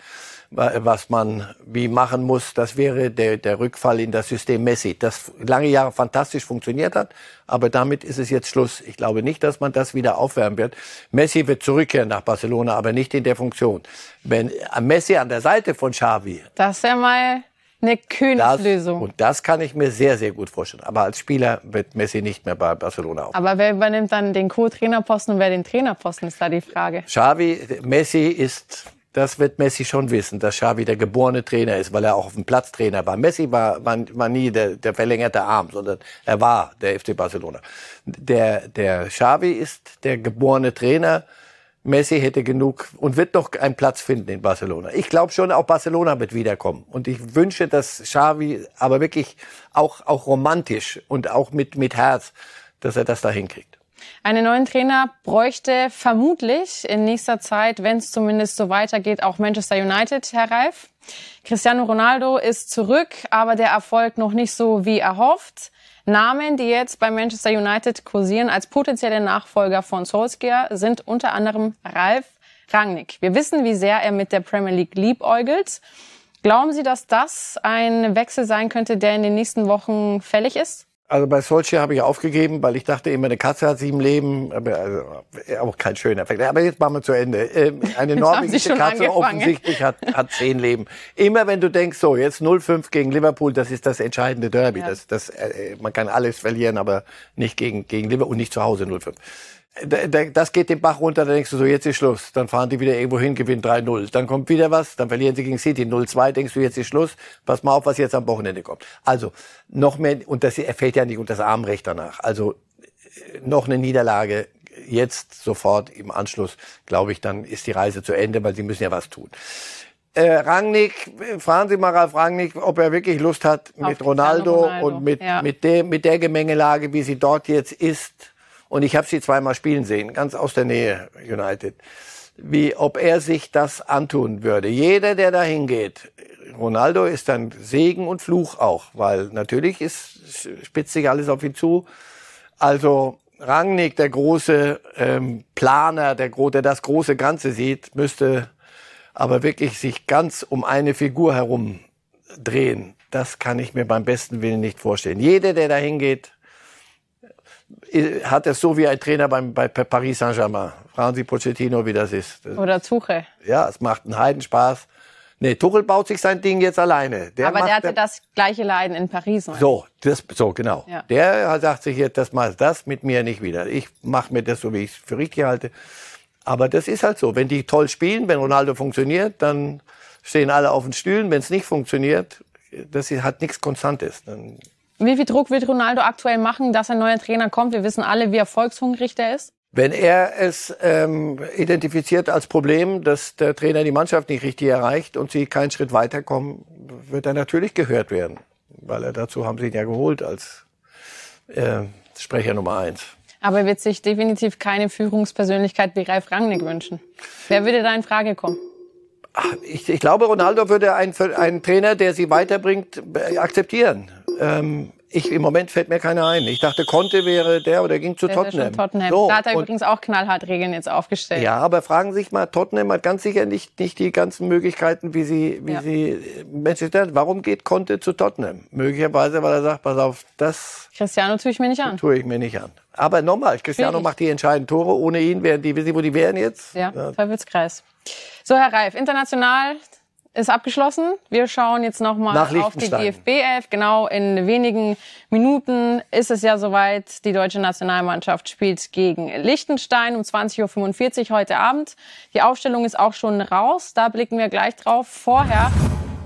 was man wie machen muss. Das wäre der, der Rückfall in das System Messi, das lange Jahre fantastisch funktioniert hat. Aber damit ist es jetzt Schluss. Ich glaube nicht, dass man das wieder aufwärmen wird. Messi wird zurückkehren nach Barcelona, aber nicht in der Funktion. Wenn äh, Messi an der Seite von Xavi Das ist ja mal eine Königslösung. und das kann ich mir sehr, sehr gut vorstellen. Aber als Spieler wird Messi nicht mehr bei Barcelona auf. Aber wer übernimmt dann den Co-Trainerposten und wer den Trainerposten, ist da die Frage. Xavi, Messi ist, das wird Messi schon wissen, dass Xavi der geborene Trainer ist, weil er auch auf dem Platz Trainer war. Messi war, war, war nie der, der verlängerte Arm, sondern er war der FC Barcelona. Der, der Xavi ist der geborene Trainer. Messi hätte genug und wird noch einen Platz finden in Barcelona. Ich glaube schon, auch Barcelona wird wiederkommen. Und ich wünsche, dass Xavi, aber wirklich auch, auch romantisch und auch mit, mit Herz, dass er das da hinkriegt. Einen neuen Trainer bräuchte vermutlich in nächster Zeit, wenn es zumindest so weitergeht, auch Manchester United, Herr Reif. Cristiano Ronaldo ist zurück, aber der Erfolg noch nicht so wie erhofft. Namen, die jetzt bei Manchester United kursieren als potenzielle Nachfolger von Solskjaer, sind unter anderem Ralf Rangnick. Wir wissen, wie sehr er mit der Premier League liebäugelt. Glauben Sie, dass das ein Wechsel sein könnte, der in den nächsten Wochen fällig ist? Also bei Solskjaer habe ich aufgegeben, weil ich dachte immer, eine Katze hat sieben Leben, aber also, auch kein schöner Effekt. Aber jetzt machen wir zu Ende. Ähm, Eine norwegische Katze angefangen. offensichtlich hat, hat zehn Leben. Immer wenn du denkst, so jetzt 0-5 gegen Liverpool, das ist das entscheidende Derby. Ja. Das, das, äh, man kann alles verlieren, aber nicht gegen, gegen Liverpool und nicht zu Hause 0-5. Da- da- Das geht den Bach runter, dann denkst du so, jetzt ist Schluss. Dann fahren die wieder irgendwo hin, gewinnen 3-0. Dann kommt wieder was, dann verlieren sie gegen City 0-2, denkst du, jetzt ist Schluss. Pass mal auf, was jetzt am Wochenende kommt. Also, noch mehr, und das fällt ja nicht unter das Armrecht danach. Also, äh, noch eine Niederlage, jetzt sofort im Anschluss, glaube ich, dann ist die Reise zu Ende, weil sie müssen ja was tun. Äh, Rangnick, fragen Sie mal Ralf Rangnick, ob er wirklich Lust hat mit Cristiano Ronaldo, Ronaldo, und mit, ja. mit, der, mit der Gemengelage, wie sie dort jetzt ist. Und ich habe sie zweimal spielen sehen, ganz aus der Nähe, United. Wie, ob er sich das antun würde. Jeder, der da hingeht, Ronaldo ist dann Segen und Fluch auch, weil natürlich ist, spitzt sich alles auf ihn zu. Also Rangnick, der große ähm, Planer, der, der das große Ganze sieht, müsste aber wirklich sich ganz um eine Figur herum drehen. Das kann ich mir beim besten Willen nicht vorstellen. Jeder, der da hingeht, hat es so wie ein Trainer beim, bei Paris Saint-Germain. Fragen Sie Pochettino, wie das ist. Oder Tuchel? ja, es macht einen Heidenspaß. Nee, Tuchel baut sich sein Ding jetzt alleine. Der Aber macht, der hatte das gleiche Leiden in Paris. meine so, das, so genau. Ja. Der sagt sich jetzt, das macht das mit mir nicht wieder. Ich mache mir das so, wie ich es für richtig halte. Aber das ist halt so. Wenn die toll spielen, wenn Ronaldo funktioniert, dann stehen alle auf den Stühlen. Wenn es nicht funktioniert, das hat nichts Konstantes. Dann Wie viel Druck wird Ronaldo aktuell machen, dass ein neuer Trainer kommt? Wir wissen alle, wie erfolgshungrig der ist. Wenn er es ähm, identifiziert als Problem, dass der Trainer die Mannschaft nicht richtig erreicht und sie keinen Schritt weiterkommen, wird er natürlich gehört werden. Weil er dazu haben sie ihn ja geholt als äh, Sprecher Nummer eins. Aber er wird sich definitiv keine Führungspersönlichkeit wie Ralf Rangnick wünschen. Wer würde da in Frage kommen? Ich, ich glaube, Ronaldo würde einen, einen Trainer, der sie weiterbringt, äh, akzeptieren. Ähm, Ich, Im Moment fällt mir keiner ein. Ich dachte, Conte wäre der oder ging zu Der ja Tottenham. Tottenham. So, da hat er übrigens auch knallhart Regeln jetzt aufgestellt. ja, aber fragen Sie sich mal, Tottenham hat ganz sicher nicht, nicht die ganzen Möglichkeiten, wie sie, wie Ja. sie äh, Manchester. Warum geht Conte zu Tottenham? Möglicherweise, weil er sagt, pass auf, das Cristiano tue ich mir nicht an. tue ich mir nicht an. Aber nochmal, Cristiano macht die entscheidenden Tore. Ohne ihn wären die, wissen Sie, wo die wären jetzt? Ja, Teufelskreis. So, Herr Reif, international ist abgeschlossen. Wir schauen jetzt nochmal auf die Liechtenstein. DFB-Elf. Genau, in wenigen Minuten ist es ja soweit. Die deutsche Nationalmannschaft spielt gegen Liechtenstein um 20.45 Uhr heute Abend. Die Aufstellung ist auch schon raus. Da blicken wir gleich drauf. Vorher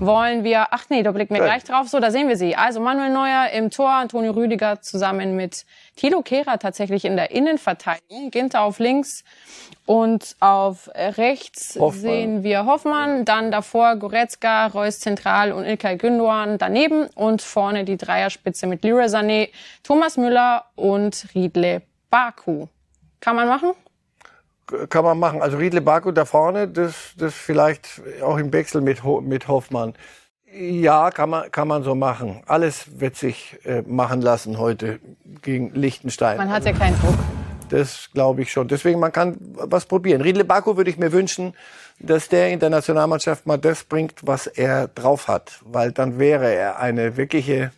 wollen wir, ach nee, da blicken wir gleich drauf. So, da sehen wir sie. Also Manuel Neuer im Tor, Antonio Rüdiger zusammen mit Thilo Kehrer tatsächlich in der Innenverteidigung, Ginter auf links und auf rechts Hoffmann. sehen wir Hoffmann, dann davor Goretzka, Reus zentral und Ilkay Gündoğan daneben und vorne die Dreierspitze mit Leroy Sané, Thomas Müller und Riedle Baku. Kann man machen? Kann man machen. Also Riedle Baku da vorne, das, das vielleicht auch im Wechsel mit, mit Hoffmann. Ja, kann man, kann man so machen. Alles wird sich äh, machen lassen heute gegen Liechtenstein. Man hat ja keinen Druck. Das glaube ich schon. Deswegen, man kann was probieren. Riedle Baku würde ich mir wünschen, dass der in der Nationalmannschaft mal das bringt, was er drauf hat. Weil dann wäre er eine wirkliche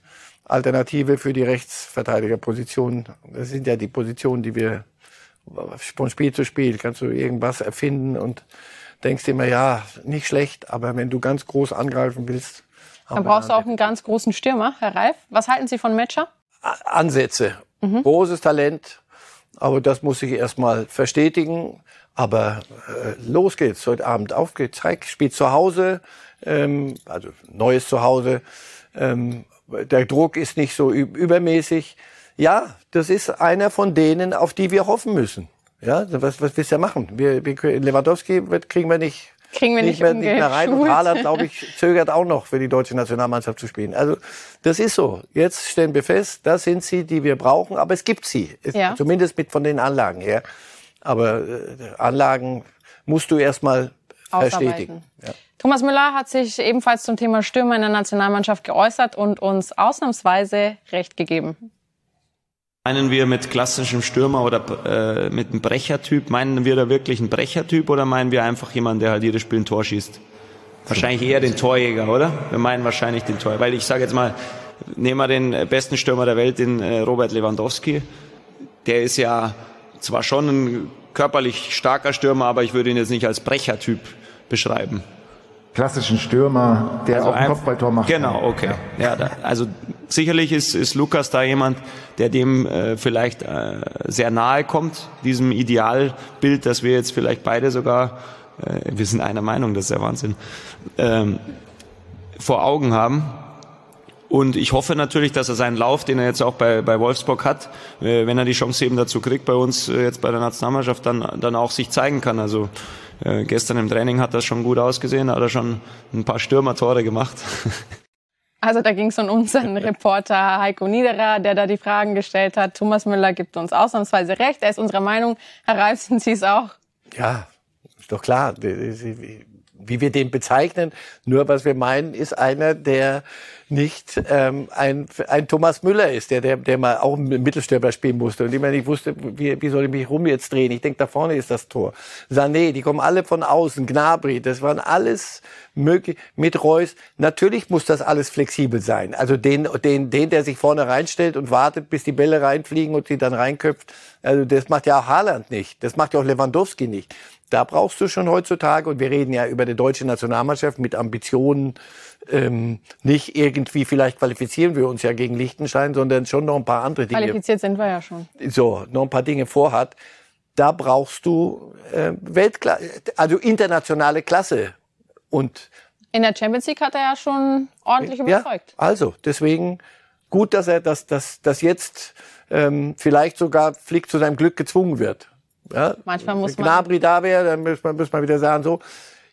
Alternative für die Rechtsverteidigerposition. Das sind ja die Positionen, die wir von Spiel zu Spiel kannst du irgendwas erfinden und denkst immer, ja, nicht schlecht, aber wenn du ganz groß angreifen willst, Dann brauchst du auch einen ganz großen Stürmer, Herr Reif. Was halten Sie von Matcher? Ansätze. Mhm. Großes Talent, aber das muss sich erstmal verstetigen. Aber äh, los geht's heute Abend. Auf geht's. Zeig, spielt zu Hause, ähm, also neues Zuhause. Ähm, der Druck ist nicht so üb übermäßig. Ja, das ist einer von denen, auf die wir hoffen müssen. Ja, was, was willst du ja machen? Wir, wir, Lewandowski wird, kriegen wir nicht, Kriegen wir nicht mehr, nicht mehr rein. Und. Haaland, glaube ich, zögert auch noch für die deutsche Nationalmannschaft zu spielen. Also das ist so. Jetzt stellen wir fest, das sind sie, die wir brauchen. Aber es gibt sie. Ja. Zumindest mit von den Anlagen her. Aber äh, Anlagen musst du erstmal verstetigen. Ja. Thomas Müller hat sich ebenfalls zum Thema Stürmer in der Nationalmannschaft geäußert und uns ausnahmsweise recht gegeben. Meinen wir mit klassischem Stürmer oder äh, mit einem Brechertyp, meinen wir da wirklich einen Brechertyp oder meinen wir einfach jemanden, der halt jedes Spiel ein Tor schießt? Wahrscheinlich eher den Torjäger, oder? Wir meinen wahrscheinlich den Torjäger. Weil ich sage jetzt mal, nehmen wir den äh, besten Stürmer der Welt, den äh, Robert Lewandowski. Der ist ja zwar schon ein körperlich starker Stürmer, aber ich würde ihn jetzt nicht als Brechertyp beschreiben. Klassischen Stürmer, der Also auch ein Kopfballtor macht. Genau, okay. Ja, da, also sicherlich ist, ist Lukas da jemand, der dem äh, vielleicht äh, sehr nahe kommt, diesem Idealbild, das wir jetzt vielleicht beide sogar, äh, wir sind einer Meinung, das ist der Wahnsinn, ähm, vor Augen haben. Und ich hoffe natürlich, dass er seinen Lauf, den er jetzt auch bei, bei Wolfsburg hat, äh, wenn er die Chance eben dazu kriegt, bei uns äh, jetzt bei der Nationalmannschaft, dann, dann auch sich zeigen kann. Also äh, gestern im Training hat das schon gut ausgesehen, hat er schon ein paar Stürmertore gemacht. Also da ging es um unseren Reporter Heiko Niederer, der da die Fragen gestellt hat. Thomas Müller gibt uns ausnahmsweise recht. Er ist unserer Meinung. Herr Reif, sind Sie es auch? Ja, ist doch klar. Wie wir den bezeichnen, nur was wir meinen, ist einer, der nicht ähm, ein, ein Thomas Müller ist, der, der, der mal auch einen Mittelstürmer spielen musste und immer nicht wusste, wie, wie soll ich mich rum jetzt drehen. Ich denke, da vorne ist das Tor. Sané, die kommen alle von außen. Gnabry, das waren alles möglich mit Reus. Natürlich muss das alles flexibel sein. Also den, den, den, der sich vorne reinstellt und wartet, bis die Bälle reinfliegen und sie dann reinköpft. Also das macht ja auch Haaland nicht. Das macht ja auch Lewandowski nicht. Da brauchst du schon heutzutage, und wir reden ja über die deutsche Nationalmannschaft mit Ambitionen, ähm, nicht irgendwie, vielleicht qualifizieren wir uns ja gegen Liechtenstein, sondern schon noch ein paar andere Dinge, Qualifiziert sind wir ja schon. so, noch ein paar Dinge vorhat. Da brauchst du äh, Weltklasse, also internationale Klasse. Und In der Champions League hat er ja schon ordentlich überzeugt. ja, also deswegen gut, dass er das, das, das jetzt ähm, vielleicht sogar Flick zu seinem Glück gezwungen wird. Ja? Manchmal muss Wenn man- Gnabry da wäre, dann muss man, muss man wieder sagen, so,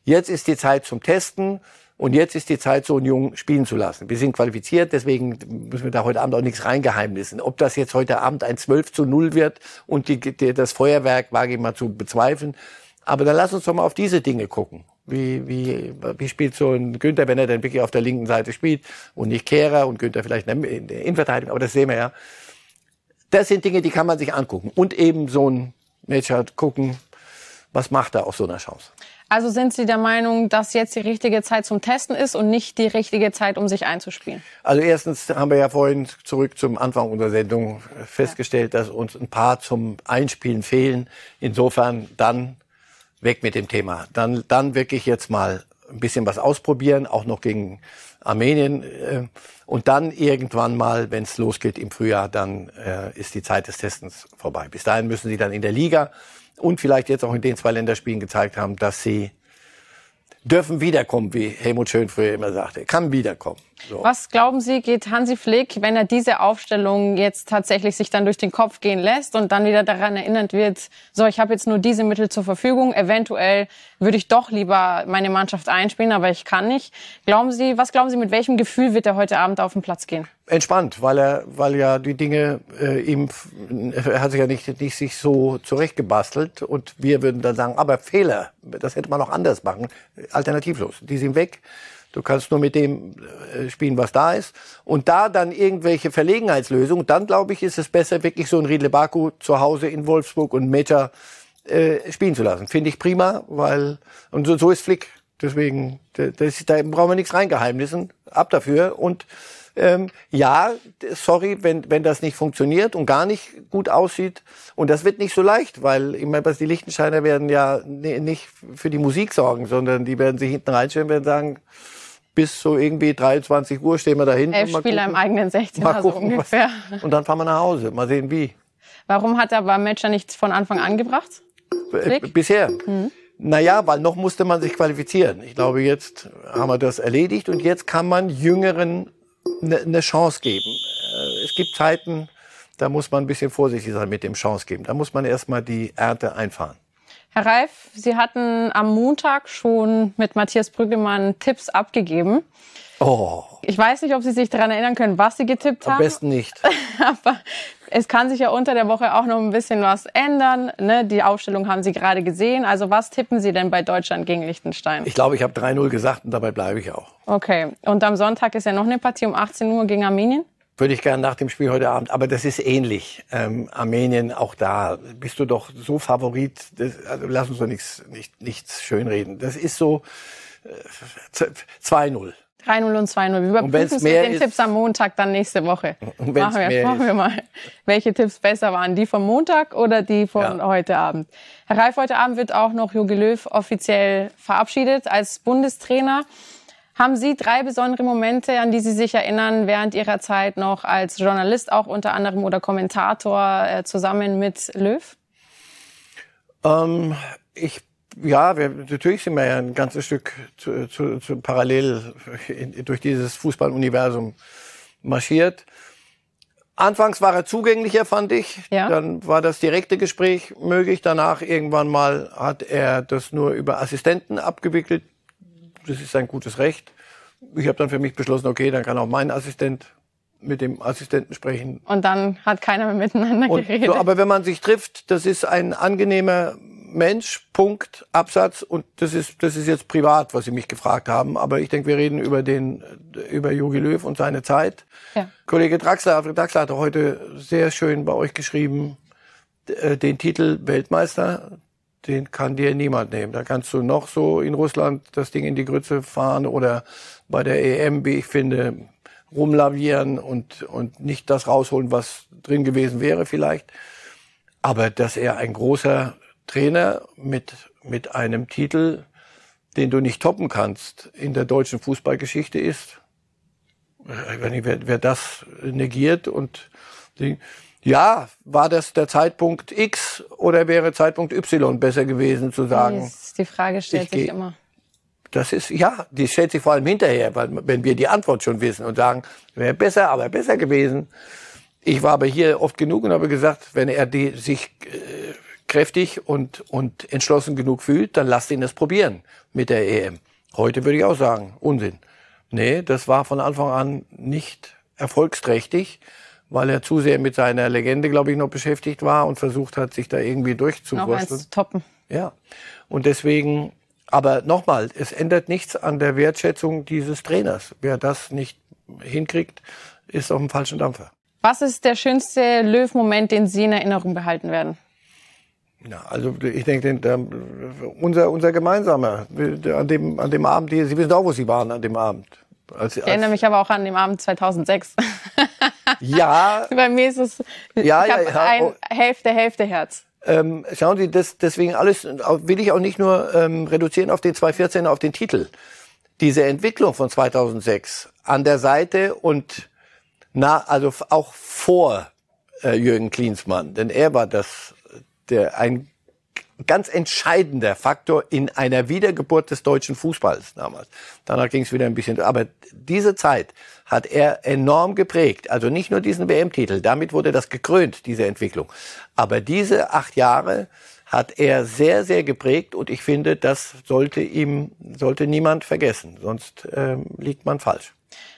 jetzt ist die Zeit zum Testen und jetzt ist die Zeit, so einen Jungen spielen zu lassen. Wir sind qualifiziert, deswegen müssen wir da heute Abend auch nichts reingeheimnissen. Ob das jetzt heute Abend ein 12 zu 0 wird und die, die, das Feuerwerk wage ich mal zu bezweifeln. Aber dann lass uns doch mal auf diese Dinge gucken. Wie, wie, wie spielt so ein Günther, wenn er dann wirklich auf der linken Seite spielt und nicht Kehrer und Günther vielleicht in der Innenverteidigung, aber das sehen wir ja. Das sind Dinge, die kann man sich angucken. Und eben so ein Match halt gucken, was macht er aus so einer Chance. Also sind Sie der Meinung, dass jetzt die richtige Zeit zum Testen ist und nicht die richtige Zeit, um sich einzuspielen? Also erstens haben wir ja vorhin zurück zum Anfang unserer Sendung festgestellt, dass uns ein paar zum Einspielen fehlen. Insofern dann weg mit dem Thema. Dann, dann wirklich jetzt mal ein bisschen was ausprobieren, auch noch gegen Armenien. Äh, und dann irgendwann mal, wenn es losgeht im Frühjahr, dann äh, ist die Zeit des Testens vorbei. Bis dahin müssen sie dann in der Liga und vielleicht jetzt auch in den zwei Länderspielen gezeigt haben, dass sie dürfen wiederkommen, wie Helmut Schön früher immer sagte. Kann wiederkommen. So. Was glauben Sie, geht Hansi Flick, wenn er diese Aufstellung jetzt tatsächlich sich dann durch den Kopf gehen lässt und dann wieder daran erinnert wird, so, ich habe jetzt nur diese Mittel zur Verfügung, eventuell würde ich doch lieber meine Mannschaft einspielen, aber ich kann nicht. Glauben Sie, was glauben Sie, mit welchem Gefühl wird er heute Abend auf den Platz gehen? Entspannt, weil er, weil ja die Dinge äh, ihm, er hat sich ja nicht, nicht sich so zurechtgebastelt und wir würden dann sagen, aber Fehler, das hätte man auch anders machen, alternativlos, die sind weg Du kannst nur mit dem äh, spielen, was da ist. Und da dann irgendwelche Verlegenheitslösungen, dann glaube ich, ist es besser, wirklich so ein Riedle Baku zu Hause in Wolfsburg und Mecha äh, spielen zu lassen. Finde ich prima, weil, und so, so ist Flick. Deswegen, das, da brauchen wir nichts reingeheimnissen. Ab dafür. Und ähm, ja, sorry, wenn, wenn das nicht funktioniert und gar nicht gut aussieht. Und das wird nicht so leicht, weil ich meine, die Lichtensteiner werden ja nicht für die Musik sorgen, sondern die werden sich hinten reinstellen und werden sagen, bis so irgendwie 23 Uhr stehen wir da hinten. Elf Spieler im eigenen 16 mal gucken, so ungefähr. Was, und dann fahren wir nach Hause. Mal sehen, wie. Warum hat er aber Matcher nichts von Anfang an gebracht? Äh, bisher. Mhm. Naja, weil noch musste man sich qualifizieren. Ich glaube, jetzt haben wir das erledigt und jetzt kann man Jüngeren eine ne Chance geben. Äh, es gibt Zeiten, da muss man ein bisschen vorsichtig sein mit dem Chance geben. Da muss man erstmal die Ernte einfahren. Herr Reif, Sie hatten am Montag schon mit Matthias Brüggemann Tipps abgegeben. Oh. Ich weiß nicht, ob Sie sich daran erinnern können, was Sie getippt haben. Am besten nicht. Aber es kann sich ja unter der Woche auch noch ein bisschen was ändern. Ne? Die Aufstellung haben Sie gerade gesehen. Also was tippen Sie denn bei Deutschland gegen Liechtenstein? Ich glaube, ich habe 3-0 gesagt und dabei bleibe ich auch. Okay. Und am Sonntag ist ja noch eine Partie um 18 Uhr gegen Armenien? Würde ich gerne nach dem Spiel heute Abend. Aber das ist ähnlich. Ähm, Armenien, auch da bist du doch so Favorit. Das, also lass uns doch nichts, nicht, nichts schönreden. Das ist so äh, 2-0. 3-0 und 2-0. Wir überprüfen es mit den ist, Tipps am Montag dann nächste Woche. Und machen wir, machen wir mal. Welche Tipps besser waren? Die vom Montag oder die von ja. heute Abend? Herr Reif, heute Abend wird auch noch Jogi Löw offiziell verabschiedet als Bundestrainer. Haben Sie drei besondere Momente, an die Sie sich erinnern, während Ihrer Zeit noch als Journalist auch unter anderem oder Kommentator äh, zusammen mit Löw? Ähm, ich ja, wir, natürlich sind wir ja ein ganzes Stück zu, zu, zu parallel in, durch dieses Fußballuniversum marschiert. Anfangs war er zugänglicher, fand ich. Ja. Dann war das direkte Gespräch möglich. Danach irgendwann mal hat er das nur über Assistenten abgewickelt das ist sein gutes Recht. Ich habe dann für mich beschlossen, okay, dann kann auch mein Assistent mit dem Assistenten sprechen. Und dann hat keiner mehr miteinander und geredet. So, aber wenn man sich trifft, das ist ein angenehmer Mensch, Punkt, Absatz. Und das ist, das ist jetzt privat, was Sie mich gefragt haben. Aber ich denke, wir reden über den, über Jogi Löw und seine Zeit. Ja. Kollege Draxler, Draxler hat heute sehr schön bei euch geschrieben, äh, den Titel Weltmeister den kann dir niemand nehmen. Da kannst du noch so in Russland das Ding in die Grütze fahren oder bei der EM, wie ich finde, rumlavieren und, und nicht das rausholen, was drin gewesen wäre vielleicht. Aber dass er ein großer Trainer mit, mit einem Titel, den du nicht toppen kannst, in der deutschen Fußballgeschichte ist, ich weiß nicht, wer, wer das negiert und ja, war das der Zeitpunkt X oder wäre Zeitpunkt Y besser gewesen zu sagen? Die Frage stellt sich immer. Das ist, ja, die stellt sich vor allem hinterher, weil wenn wir die Antwort schon wissen und sagen, wäre besser, aber besser gewesen. Ich war aber hier oft genug und habe gesagt, wenn er die, sich äh, kräftig und, und entschlossen genug fühlt, dann lasst ihn das probieren mit der EM. Heute würde ich auch sagen, Unsinn. Nee, das war von Anfang an nicht erfolgsträchtig weil er zu sehr mit seiner Legende, glaube ich, noch beschäftigt war und versucht hat, sich da irgendwie durchzuwursteln. Zu toppen. Ja. Und deswegen Aber nochmal, es ändert nichts an der Wertschätzung dieses Trainers. Wer das nicht hinkriegt, ist auf dem falschen Dampfer. Was ist der schönste Löw-Moment, den Sie in Erinnerung behalten werden? Ja, also ich denke, unser, unser gemeinsamer, an dem, an dem Abend, Sie wissen auch, wo Sie waren an dem Abend. Als, ich erinnere mich aber auch an den Abend 2006. Ja. Bei mir ist es, ja, ich ja, ja, ein oh. Hälfte, Hälfte Herz. Ähm, schauen Sie, das, deswegen alles will ich auch nicht nur ähm, reduzieren auf den 2014, auf den Titel. Diese Entwicklung von 2006 an der Seite und na, also auch vor äh, Jürgen Klinsmann, denn er war das, der ein ganz entscheidender Faktor in einer Wiedergeburt des deutschen Fußballs damals. Danach ging es wieder ein bisschen, aber diese Zeit hat er enorm geprägt. Also nicht nur diesen WM-Titel, damit wurde das gekrönt, diese Entwicklung. Aber diese acht Jahre hat er sehr, sehr geprägt und ich finde, das sollte ihm, sollte niemand vergessen, sonst ähm, liegt man falsch.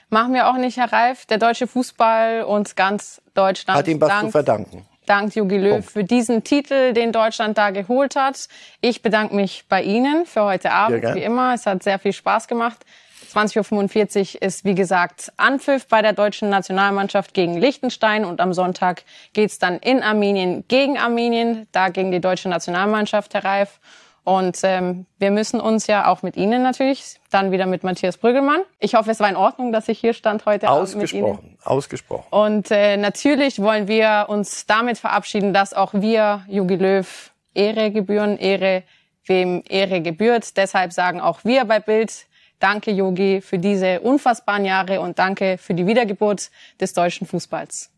Machen wir auch nicht, Herr Reif. Der deutsche Fußball und ganz Deutschland Hat ihm was zu verdanken. Dankt Jogi Löw Punkt. für diesen Titel, den Deutschland da geholt hat. Ich bedanke mich bei Ihnen für heute Abend, gern. wie immer. Es hat sehr viel Spaß gemacht. 20.45 Uhr ist, wie gesagt, Anpfiff bei der deutschen Nationalmannschaft gegen Liechtenstein und am Sonntag geht's dann in Armenien gegen Armenien, da gegen die deutsche Nationalmannschaft, Herr Reif. Und ähm, wir müssen uns ja auch mit Ihnen natürlich, dann wieder mit Matthias Brüggelmann. Ich hoffe, es war in Ordnung, dass ich hier stand heute Abend mit Ihnen. Ausgesprochen, ausgesprochen. Und äh, natürlich wollen wir uns damit verabschieden, dass auch wir Jogi Löw Ehre gebühren, Ehre wem Ehre gebührt. Deshalb sagen auch wir bei Bild Danke, Yogi, für diese unfassbaren Jahre und danke für die Wiedergeburt des deutschen Fußballs.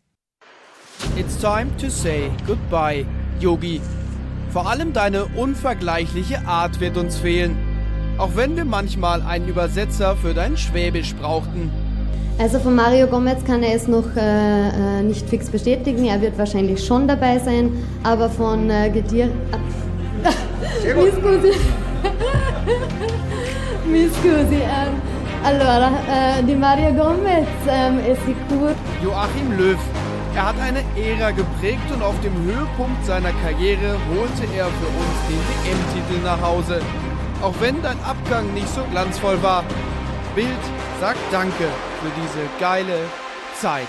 It's time to say goodbye, Yogi. Vor allem deine unvergleichliche Art wird uns fehlen. Auch wenn wir manchmal einen Übersetzer für dein Schwäbisch brauchten. Also von Mario Gomez kann er es noch äh, äh, nicht fix bestätigen. Er wird wahrscheinlich schon dabei sein. Aber von äh, Gedir... Ah. Mi scusi. Mi scusi. Ähm, allora, äh, di Mario Gomez ähm, è sicuro... Joachim Löw. Er hat eine Ära geprägt und auf dem Höhepunkt seiner Karriere holte er für uns den WM-Titel nach Hause. Auch wenn dein Abgang nicht so glanzvoll war. Bild sagt Danke für diese geile Zeit.